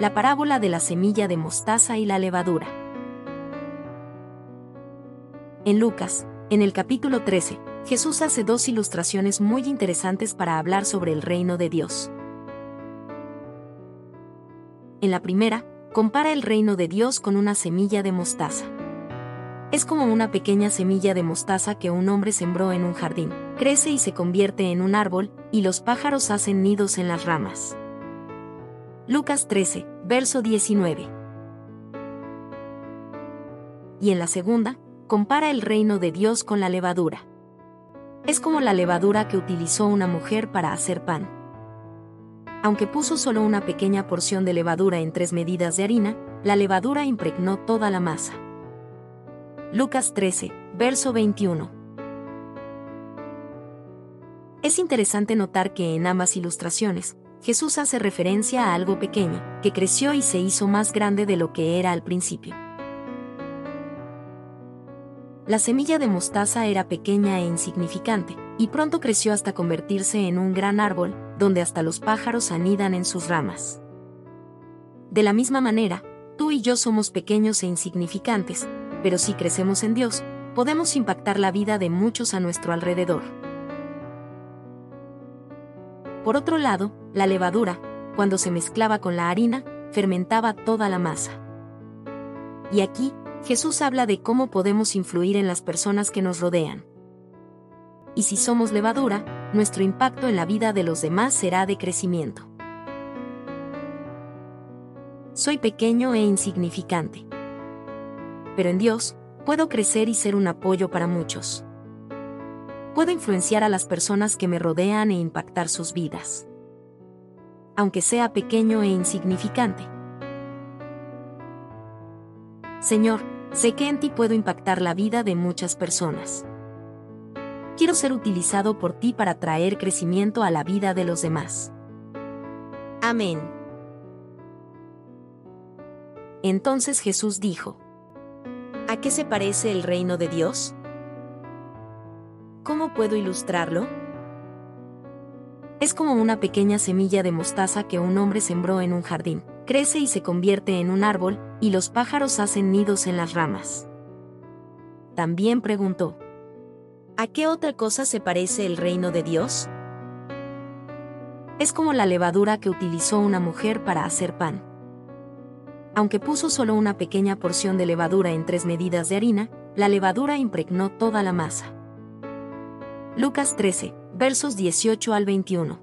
La parábola de la semilla de mostaza y la levadura. En Lucas, en el capítulo 13, Jesús hace dos ilustraciones muy interesantes para hablar sobre el reino de Dios. En la primera, compara el reino de Dios con una semilla de mostaza. Es como una pequeña semilla de mostaza que un hombre sembró en un jardín, crece y se convierte en un árbol, y los pájaros hacen nidos en las ramas. Lucas 13, verso 19. Y en la segunda, compara el reino de Dios con la levadura. Es como la levadura que utilizó una mujer para hacer pan. Aunque puso solo una pequeña porción de levadura en tres medidas de harina, la levadura impregnó toda la masa. Lucas 13, verso 21. Es interesante notar que en ambas ilustraciones, Jesús hace referencia a algo pequeño, que creció y se hizo más grande de lo que era al principio. La semilla de mostaza era pequeña e insignificante, y pronto creció hasta convertirse en un gran árbol, donde hasta los pájaros anidan en sus ramas. De la misma manera, tú y yo somos pequeños e insignificantes, pero si crecemos en Dios, podemos impactar la vida de muchos a nuestro alrededor. Por otro lado, la levadura, cuando se mezclaba con la harina, fermentaba toda la masa. Y aquí, Jesús habla de cómo podemos influir en las personas que nos rodean. Y si somos levadura, nuestro impacto en la vida de los demás será de crecimiento. Soy pequeño e insignificante. Pero en Dios, puedo crecer y ser un apoyo para muchos. Puedo influenciar a las personas que me rodean e impactar sus vidas. Aunque sea pequeño e insignificante. Señor, sé que en ti puedo impactar la vida de muchas personas. Quiero ser utilizado por ti para traer crecimiento a la vida de los demás. Amén. Entonces Jesús dijo, ¿A qué se parece el reino de Dios? ¿Cómo puedo ilustrarlo? Es como una pequeña semilla de mostaza que un hombre sembró en un jardín, crece y se convierte en un árbol, y los pájaros hacen nidos en las ramas. También preguntó, ¿A qué otra cosa se parece el reino de Dios? Es como la levadura que utilizó una mujer para hacer pan. Aunque puso solo una pequeña porción de levadura en tres medidas de harina, la levadura impregnó toda la masa. Lucas 13, versos 18 al 21.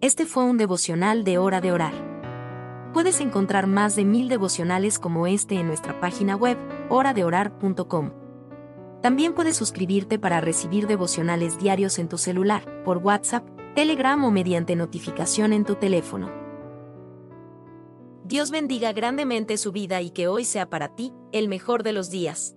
Este fue un devocional de hora de orar. Puedes encontrar más de mil devocionales como este en nuestra página web, horadeorar.com. También puedes suscribirte para recibir devocionales diarios en tu celular, por WhatsApp, Telegram o mediante notificación en tu teléfono. Dios bendiga grandemente su vida y que hoy sea para ti el mejor de los días.